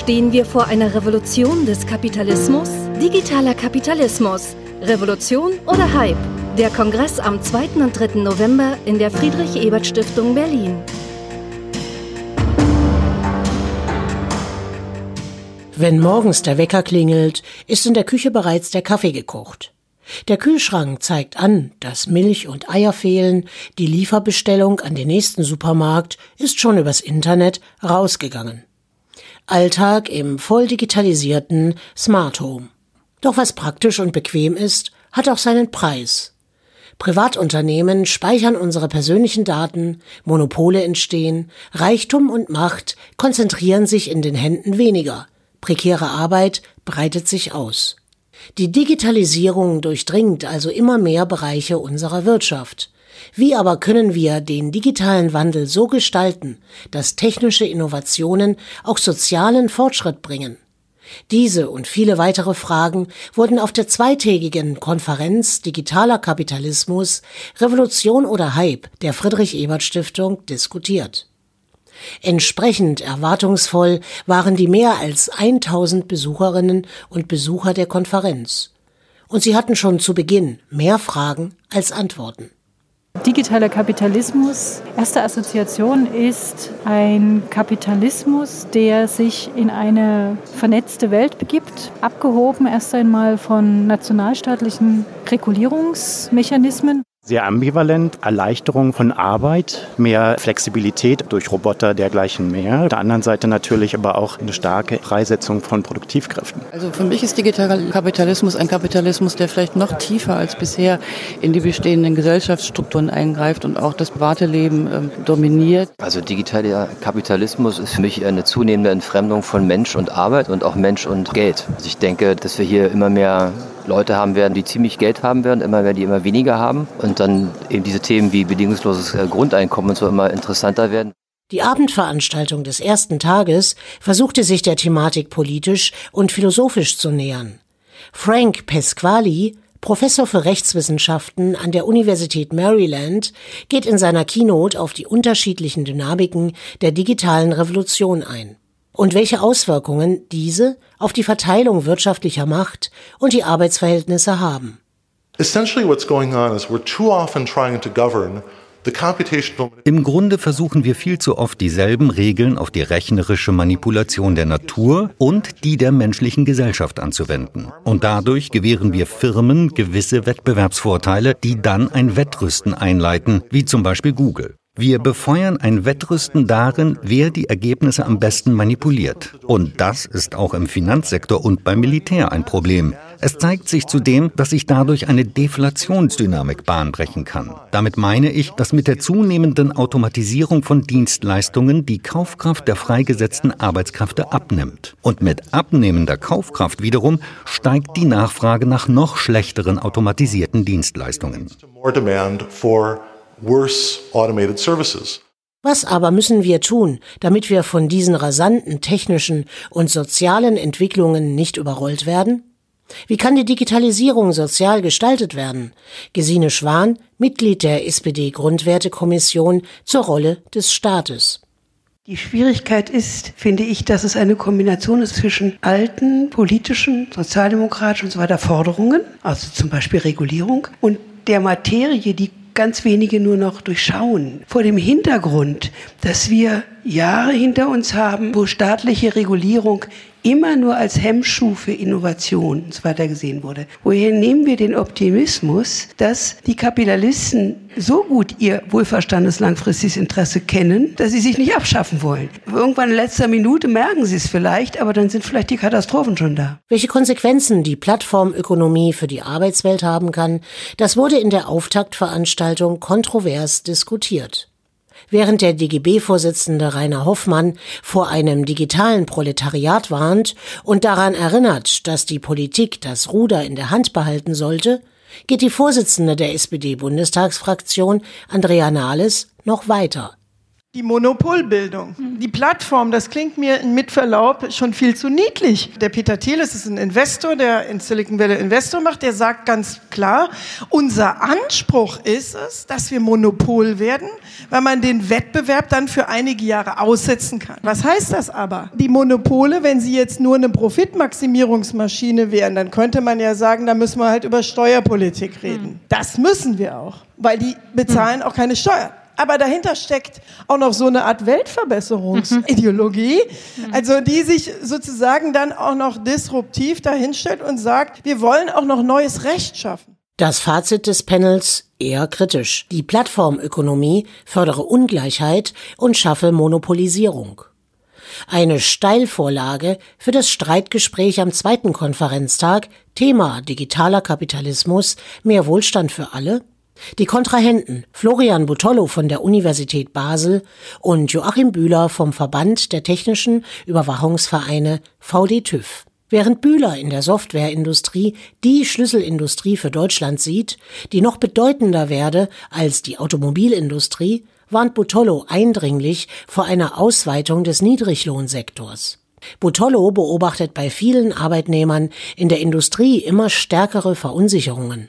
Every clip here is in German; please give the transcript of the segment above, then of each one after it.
Stehen wir vor einer Revolution des Kapitalismus? Digitaler Kapitalismus. Revolution oder Hype? Der Kongress am 2. und 3. November in der Friedrich-Ebert-Stiftung Berlin. Wenn morgens der Wecker klingelt, ist in der Küche bereits der Kaffee gekocht. Der Kühlschrank zeigt an, dass Milch und Eier fehlen, die Lieferbestellung an den nächsten Supermarkt ist schon übers Internet rausgegangen. Alltag im voll digitalisierten Smart Home. Doch was praktisch und bequem ist, hat auch seinen Preis. Privatunternehmen speichern unsere persönlichen Daten, Monopole entstehen, Reichtum und Macht konzentrieren sich in den Händen weniger, prekäre Arbeit breitet sich aus. Die Digitalisierung durchdringt also immer mehr Bereiche unserer Wirtschaft. Wie aber können wir den digitalen Wandel so gestalten, dass technische Innovationen auch sozialen Fortschritt bringen? Diese und viele weitere Fragen wurden auf der zweitägigen Konferenz Digitaler Kapitalismus, Revolution oder Hype der Friedrich Ebert Stiftung diskutiert. Entsprechend erwartungsvoll waren die mehr als 1000 Besucherinnen und Besucher der Konferenz. Und sie hatten schon zu Beginn mehr Fragen als Antworten. Digitaler Kapitalismus. Erste Assoziation ist ein Kapitalismus, der sich in eine vernetzte Welt begibt, abgehoben erst einmal von nationalstaatlichen Regulierungsmechanismen sehr ambivalent. Erleichterung von Arbeit, mehr Flexibilität durch Roboter, dergleichen mehr. Auf der anderen Seite natürlich aber auch eine starke Freisetzung von Produktivkräften. Also für mich ist digitaler Kapitalismus ein Kapitalismus, der vielleicht noch tiefer als bisher in die bestehenden Gesellschaftsstrukturen eingreift und auch das private Leben ähm, dominiert. Also digitaler Kapitalismus ist für mich eine zunehmende Entfremdung von Mensch und Arbeit und auch Mensch und Geld. Also ich denke, dass wir hier immer mehr Leute haben werden, die ziemlich Geld haben werden, immer mehr, die immer weniger haben. Und dann eben diese Themen wie bedingungsloses äh, Grundeinkommen und so immer interessanter werden. Die Abendveranstaltung des ersten Tages versuchte sich der Thematik politisch und philosophisch zu nähern. Frank Pesquali, Professor für Rechtswissenschaften an der Universität Maryland, geht in seiner Keynote auf die unterschiedlichen Dynamiken der digitalen Revolution ein und welche Auswirkungen diese auf die Verteilung wirtschaftlicher Macht und die Arbeitsverhältnisse haben. Essentially what's going on is we're too often trying to govern im Grunde versuchen wir viel zu oft dieselben Regeln auf die rechnerische Manipulation der Natur und die der menschlichen Gesellschaft anzuwenden. Und dadurch gewähren wir Firmen gewisse Wettbewerbsvorteile, die dann ein Wettrüsten einleiten, wie zum Beispiel Google. Wir befeuern ein Wettrüsten darin, wer die Ergebnisse am besten manipuliert. Und das ist auch im Finanzsektor und beim Militär ein Problem. Es zeigt sich zudem, dass sich dadurch eine Deflationsdynamik bahnbrechen kann. Damit meine ich, dass mit der zunehmenden Automatisierung von Dienstleistungen die Kaufkraft der freigesetzten Arbeitskräfte abnimmt. Und mit abnehmender Kaufkraft wiederum steigt die Nachfrage nach noch schlechteren automatisierten Dienstleistungen worse automated services. Was aber müssen wir tun, damit wir von diesen rasanten technischen und sozialen Entwicklungen nicht überrollt werden? Wie kann die Digitalisierung sozial gestaltet werden? Gesine Schwan, Mitglied der SPD-Grundwertekommission zur Rolle des Staates. Die Schwierigkeit ist, finde ich, dass es eine Kombination ist zwischen alten politischen, sozialdemokratischen und so weiter Forderungen, also zum Beispiel Regulierung, und der Materie, die ganz wenige nur noch durchschauen. Vor dem Hintergrund, dass wir Jahre hinter uns haben, wo staatliche Regulierung immer nur als Hemmschuh für Innovation und so weiter gesehen wurde. Woher nehmen wir den Optimismus, dass die Kapitalisten so gut ihr wohlverstandenes langfristiges Interesse kennen, dass sie sich nicht abschaffen wollen? Irgendwann in letzter Minute merken sie es vielleicht, aber dann sind vielleicht die Katastrophen schon da. Welche Konsequenzen die Plattformökonomie für die Arbeitswelt haben kann, das wurde in der Auftaktveranstaltung kontrovers diskutiert. Während der DGB-Vorsitzende Rainer Hoffmann vor einem digitalen Proletariat warnt und daran erinnert, dass die Politik das Ruder in der Hand behalten sollte, geht die Vorsitzende der SPD-Bundestagsfraktion, Andrea Nahles, noch weiter. Die Monopolbildung. Die Plattform, das klingt mir mit Verlaub schon viel zu niedlich. Der Peter Thiel ist ein Investor, der in Silicon Valley Investor macht, der sagt ganz klar, unser Anspruch ist es, dass wir Monopol werden, weil man den Wettbewerb dann für einige Jahre aussetzen kann. Was heißt das aber? Die Monopole, wenn sie jetzt nur eine Profitmaximierungsmaschine wären, dann könnte man ja sagen, da müssen wir halt über Steuerpolitik reden. Das müssen wir auch, weil die bezahlen auch keine Steuern. Aber dahinter steckt auch noch so eine Art Weltverbesserungsideologie, mhm. also die sich sozusagen dann auch noch disruptiv dahinstellt und sagt, wir wollen auch noch neues Recht schaffen. Das Fazit des Panels eher kritisch. Die Plattformökonomie fördere Ungleichheit und schaffe Monopolisierung. Eine Steilvorlage für das Streitgespräch am zweiten Konferenztag, Thema digitaler Kapitalismus, mehr Wohlstand für alle, die Kontrahenten Florian Butollo von der Universität Basel und Joachim Bühler vom Verband der Technischen Überwachungsvereine VD-TÜV. Während Bühler in der Softwareindustrie die Schlüsselindustrie für Deutschland sieht, die noch bedeutender werde als die Automobilindustrie, warnt Butollo eindringlich vor einer Ausweitung des Niedriglohnsektors. Butollo beobachtet bei vielen Arbeitnehmern in der Industrie immer stärkere Verunsicherungen.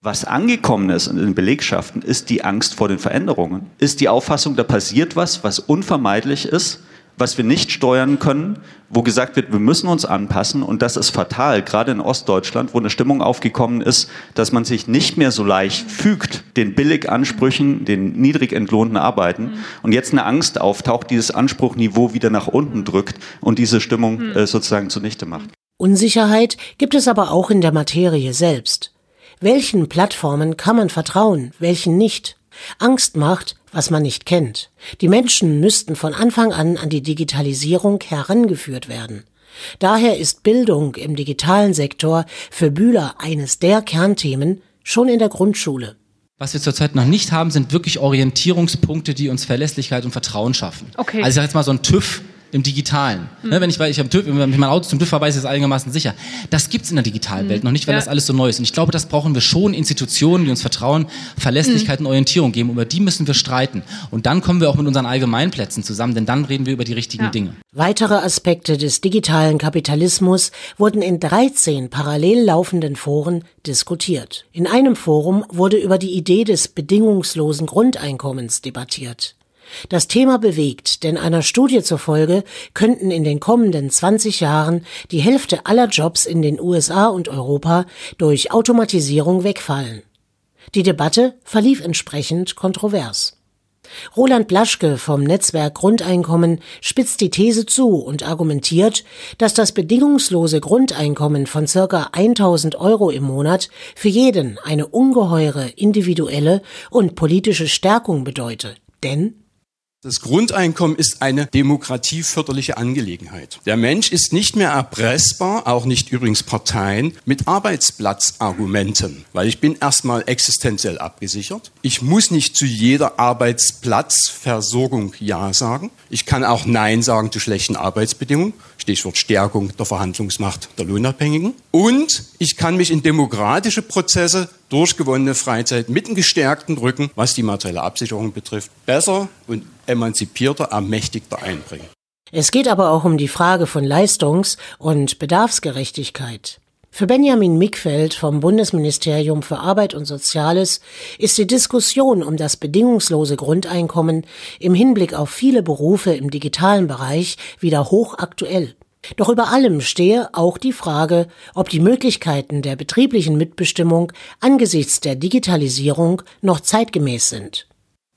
Was angekommen ist in den Belegschaften, ist die Angst vor den Veränderungen, ist die Auffassung, da passiert was, was unvermeidlich ist, was wir nicht steuern können, wo gesagt wird, wir müssen uns anpassen und das ist fatal, gerade in Ostdeutschland, wo eine Stimmung aufgekommen ist, dass man sich nicht mehr so leicht fügt den Billigansprüchen, den niedrig entlohnten Arbeiten und jetzt eine Angst auftaucht, dieses Anspruchniveau wieder nach unten drückt und diese Stimmung äh, sozusagen zunichte macht. Unsicherheit gibt es aber auch in der Materie selbst. Welchen Plattformen kann man vertrauen, welchen nicht? Angst macht, was man nicht kennt. Die Menschen müssten von Anfang an an die Digitalisierung herangeführt werden. Daher ist Bildung im digitalen Sektor für Bühler eines der Kernthemen schon in der Grundschule. Was wir zurzeit noch nicht haben, sind wirklich Orientierungspunkte, die uns Verlässlichkeit und Vertrauen schaffen. Okay. Also ich sage jetzt mal so ein TÜV im Digitalen. Mhm. Ne, wenn ich, weil ich, am TÜV, wenn ich mein Auto zum TÜV verweise, ist es einigermaßen sicher. Das gibt's in der digitalen mhm. Welt noch nicht, weil ja. das alles so neu ist. Und ich glaube, das brauchen wir schon Institutionen, die uns Vertrauen, Verlässlichkeit mhm. und Orientierung geben. Über die müssen wir streiten. Und dann kommen wir auch mit unseren Allgemeinplätzen zusammen, denn dann reden wir über die richtigen ja. Dinge. Weitere Aspekte des digitalen Kapitalismus wurden in 13 parallel laufenden Foren diskutiert. In einem Forum wurde über die Idee des bedingungslosen Grundeinkommens debattiert. Das Thema bewegt, denn einer Studie zufolge könnten in den kommenden 20 Jahren die Hälfte aller Jobs in den USA und Europa durch Automatisierung wegfallen. Die Debatte verlief entsprechend kontrovers. Roland Blaschke vom Netzwerk Grundeinkommen spitzt die These zu und argumentiert, dass das bedingungslose Grundeinkommen von circa 1000 Euro im Monat für jeden eine ungeheure individuelle und politische Stärkung bedeute. Denn das Grundeinkommen ist eine demokratieförderliche Angelegenheit. Der Mensch ist nicht mehr erpressbar, auch nicht übrigens Parteien, mit Arbeitsplatzargumenten, weil ich bin erstmal existenziell abgesichert. Ich muss nicht zu jeder Arbeitsplatzversorgung Ja sagen. Ich kann auch Nein sagen zu schlechten Arbeitsbedingungen. Stichwort Stärkung der Verhandlungsmacht der Lohnabhängigen. Und ich kann mich in demokratische Prozesse durch gewonnene Freizeit mit einem gestärkten Rücken, was die materielle Absicherung betrifft, besser und emanzipierter, ermächtigter einbringen. Es geht aber auch um die Frage von Leistungs- und Bedarfsgerechtigkeit. Für Benjamin Mickfeld vom Bundesministerium für Arbeit und Soziales ist die Diskussion um das bedingungslose Grundeinkommen im Hinblick auf viele Berufe im digitalen Bereich wieder hochaktuell. Doch über allem stehe auch die Frage, ob die Möglichkeiten der betrieblichen Mitbestimmung angesichts der Digitalisierung noch zeitgemäß sind.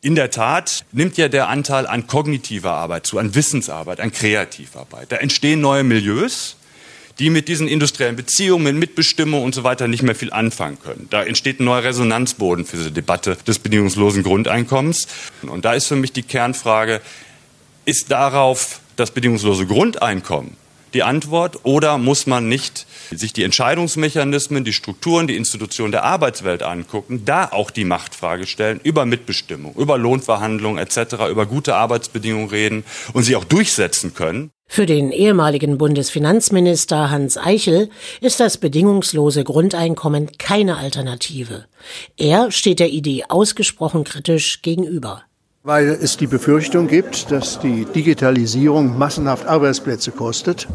In der Tat nimmt ja der Anteil an kognitiver Arbeit zu, an Wissensarbeit, an Kreativarbeit. Da entstehen neue Milieus, die mit diesen industriellen Beziehungen, mit Mitbestimmung und so weiter nicht mehr viel anfangen können. Da entsteht ein neuer Resonanzboden für diese Debatte des bedingungslosen Grundeinkommens. Und da ist für mich die Kernfrage, ist darauf das bedingungslose Grundeinkommen die Antwort oder muss man nicht sich die Entscheidungsmechanismen, die Strukturen, die Institutionen der Arbeitswelt angucken, da auch die Machtfrage stellen, über Mitbestimmung, über Lohnverhandlungen etc., über gute Arbeitsbedingungen reden und sie auch durchsetzen können. Für den ehemaligen Bundesfinanzminister Hans Eichel ist das bedingungslose Grundeinkommen keine Alternative. Er steht der Idee ausgesprochen kritisch gegenüber. Weil es die Befürchtung gibt, dass die Digitalisierung massenhaft Arbeitsplätze kostet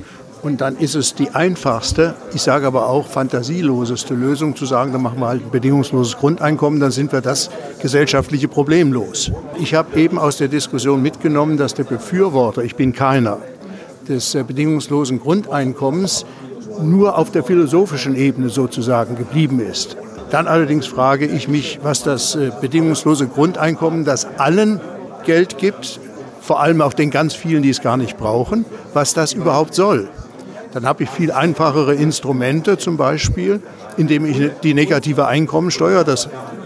und dann ist es die einfachste, ich sage aber auch fantasieloseste Lösung zu sagen, dann machen wir halt ein bedingungsloses Grundeinkommen, dann sind wir das gesellschaftliche Problem los. Ich habe eben aus der Diskussion mitgenommen, dass der Befürworter, ich bin keiner, des äh, bedingungslosen Grundeinkommens nur auf der philosophischen Ebene sozusagen geblieben ist. Dann allerdings frage ich mich, was das äh, bedingungslose Grundeinkommen, das allen Geld gibt, vor allem auch den ganz vielen, die es gar nicht brauchen, was das überhaupt soll. Dann habe ich viel einfachere Instrumente, zum Beispiel, indem ich die negative Einkommensteuer, das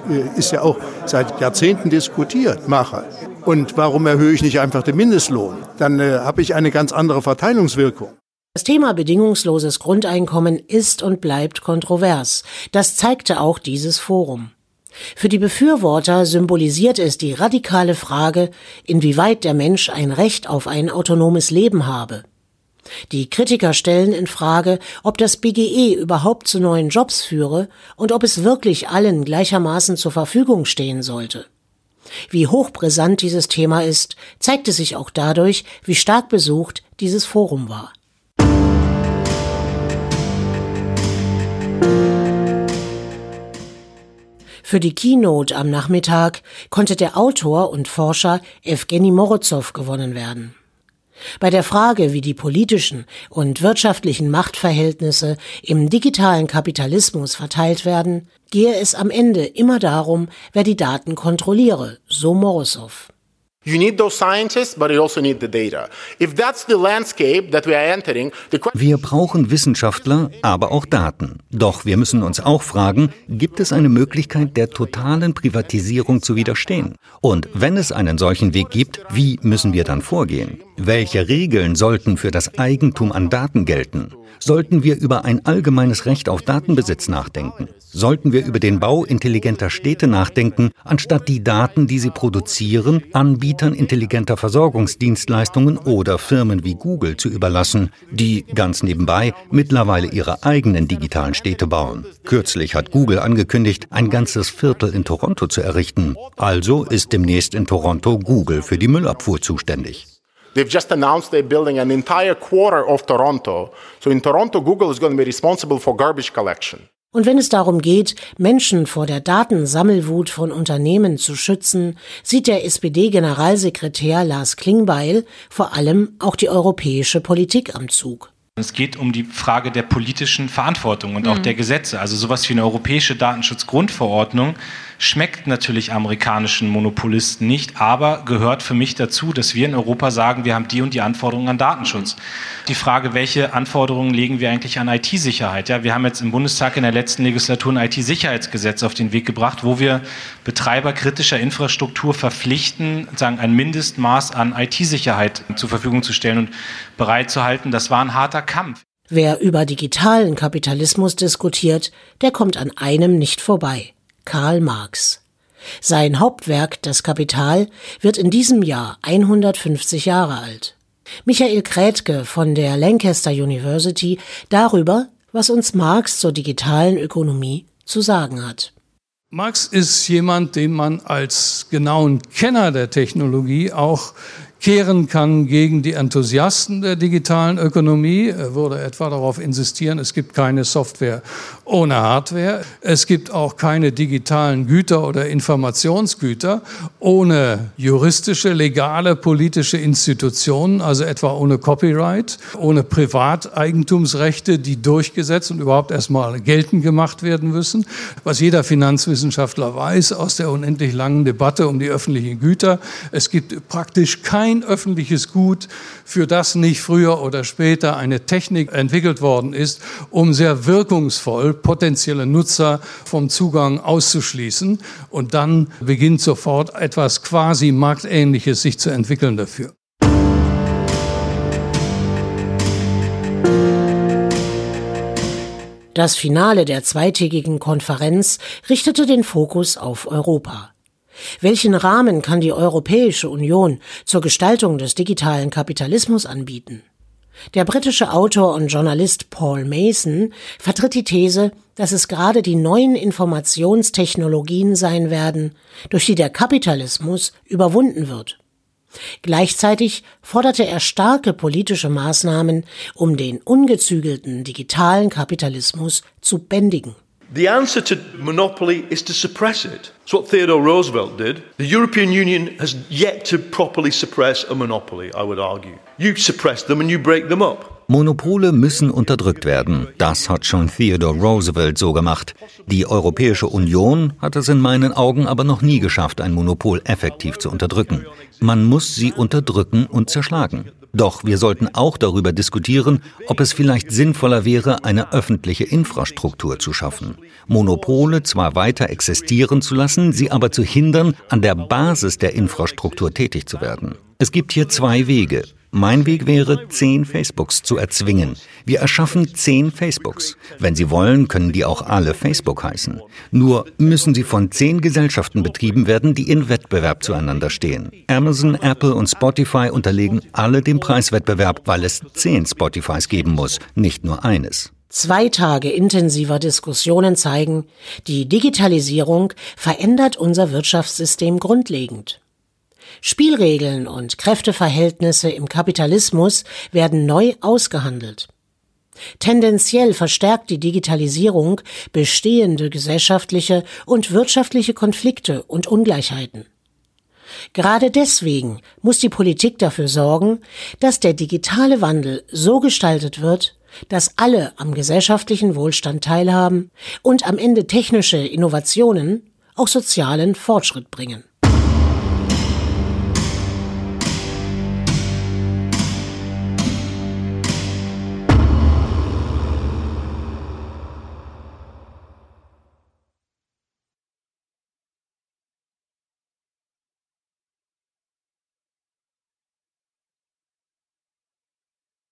äh, ist ja auch seit Jahrzehnten diskutiert, mache. Und warum erhöhe ich nicht einfach den Mindestlohn? Dann äh, habe ich eine ganz andere Verteilungswirkung. Das Thema bedingungsloses Grundeinkommen ist und bleibt kontrovers. Das zeigte auch dieses Forum. Für die Befürworter symbolisiert es die radikale Frage, inwieweit der Mensch ein Recht auf ein autonomes Leben habe. Die Kritiker stellen in Frage, ob das BGE überhaupt zu neuen Jobs führe und ob es wirklich allen gleichermaßen zur Verfügung stehen sollte. Wie hochbrisant dieses Thema ist, zeigte sich auch dadurch, wie stark besucht dieses Forum war. Für die Keynote am Nachmittag konnte der Autor und Forscher Evgeny Morozow gewonnen werden. Bei der Frage, wie die politischen und wirtschaftlichen Machtverhältnisse im digitalen Kapitalismus verteilt werden, gehe es am Ende immer darum, wer die Daten kontrolliere, so Morosow. Wir brauchen Wissenschaftler, aber auch Daten. Doch wir müssen uns auch fragen, gibt es eine Möglichkeit der totalen Privatisierung zu widerstehen? Und wenn es einen solchen Weg gibt, wie müssen wir dann vorgehen? Welche Regeln sollten für das Eigentum an Daten gelten? Sollten wir über ein allgemeines Recht auf Datenbesitz nachdenken? Sollten wir über den Bau intelligenter Städte nachdenken, anstatt die Daten, die sie produzieren, Anbietern intelligenter Versorgungsdienstleistungen oder Firmen wie Google zu überlassen, die ganz nebenbei mittlerweile ihre eigenen digitalen Städte bauen? Kürzlich hat Google angekündigt, ein ganzes Viertel in Toronto zu errichten. Also ist demnächst in Toronto Google für die Müllabfuhr zuständig. They've just announced they're building an entire quarter of Toronto. So in Toronto, Google is going to be responsible for garbage collection. Und wenn es darum geht, Menschen vor der Datensammelwut von Unternehmen zu schützen, sieht der SPD-Generalsekretär Lars Klingbeil vor allem auch die europäische Politik am Zug. Es geht um die Frage der politischen Verantwortung und auch mhm. der Gesetze. Also sowas wie eine europäische Datenschutzgrundverordnung schmeckt natürlich amerikanischen Monopolisten nicht, aber gehört für mich dazu, dass wir in Europa sagen, wir haben die und die Anforderungen an Datenschutz. Die Frage, welche Anforderungen legen wir eigentlich an IT-Sicherheit? Ja, wir haben jetzt im Bundestag in der letzten Legislatur ein IT-Sicherheitsgesetz auf den Weg gebracht, wo wir Betreiber kritischer Infrastruktur verpflichten, sagen, ein Mindestmaß an IT-Sicherheit zur Verfügung zu stellen und bereitzuhalten. Das war ein harter Kampf. Wer über digitalen Kapitalismus diskutiert, der kommt an einem nicht vorbei. Karl Marx. Sein Hauptwerk Das Kapital wird in diesem Jahr 150 Jahre alt. Michael Krätke von der Lancaster University darüber, was uns Marx zur digitalen Ökonomie zu sagen hat. Marx ist jemand, den man als genauen Kenner der Technologie auch kehren kann gegen die Enthusiasten der digitalen Ökonomie. Er würde etwa darauf insistieren, es gibt keine Software ohne Hardware. Es gibt auch keine digitalen Güter oder Informationsgüter ohne juristische, legale, politische Institutionen, also etwa ohne Copyright, ohne Privateigentumsrechte, die durchgesetzt und überhaupt erstmal geltend gemacht werden müssen. Was jeder Finanzwissenschaftler weiß aus der unendlich langen Debatte um die öffentlichen Güter. Es gibt praktisch kein öffentliches Gut, für das nicht früher oder später eine Technik entwickelt worden ist, um sehr wirkungsvoll potenzielle Nutzer vom Zugang auszuschließen. Und dann beginnt sofort etwas quasi Marktähnliches sich zu entwickeln dafür. Das Finale der zweitägigen Konferenz richtete den Fokus auf Europa. Welchen Rahmen kann die Europäische Union zur Gestaltung des digitalen Kapitalismus anbieten? Der britische Autor und Journalist Paul Mason vertritt die These, dass es gerade die neuen Informationstechnologien sein werden, durch die der Kapitalismus überwunden wird. Gleichzeitig forderte er starke politische Maßnahmen, um den ungezügelten digitalen Kapitalismus zu bändigen. The answer to monopoly is to suppress it. It's what Theodore Roosevelt did. The European Union has yet to properly suppress a monopoly, I would argue. You suppress them and you break them up. Monopole müssen unterdrückt werden. Das hat schon Theodore Roosevelt so gemacht. Die Europäische Union hat es in meinen Augen aber noch nie geschafft, ein Monopol effektiv zu unterdrücken. Man muss sie unterdrücken und zerschlagen. Doch wir sollten auch darüber diskutieren, ob es vielleicht sinnvoller wäre, eine öffentliche Infrastruktur zu schaffen. Monopole zwar weiter existieren zu lassen, sie aber zu hindern, an der Basis der Infrastruktur tätig zu werden. Es gibt hier zwei Wege. Mein Weg wäre, zehn Facebooks zu erzwingen. Wir erschaffen zehn Facebooks. Wenn Sie wollen, können die auch alle Facebook heißen. Nur müssen sie von zehn Gesellschaften betrieben werden, die in Wettbewerb zueinander stehen. Amazon, Apple und Spotify unterlegen alle dem Preiswettbewerb, weil es zehn Spotifys geben muss, nicht nur eines. Zwei Tage intensiver Diskussionen zeigen, die Digitalisierung verändert unser Wirtschaftssystem grundlegend. Spielregeln und Kräfteverhältnisse im Kapitalismus werden neu ausgehandelt. Tendenziell verstärkt die Digitalisierung bestehende gesellschaftliche und wirtschaftliche Konflikte und Ungleichheiten. Gerade deswegen muss die Politik dafür sorgen, dass der digitale Wandel so gestaltet wird, dass alle am gesellschaftlichen Wohlstand teilhaben und am Ende technische Innovationen auch sozialen Fortschritt bringen.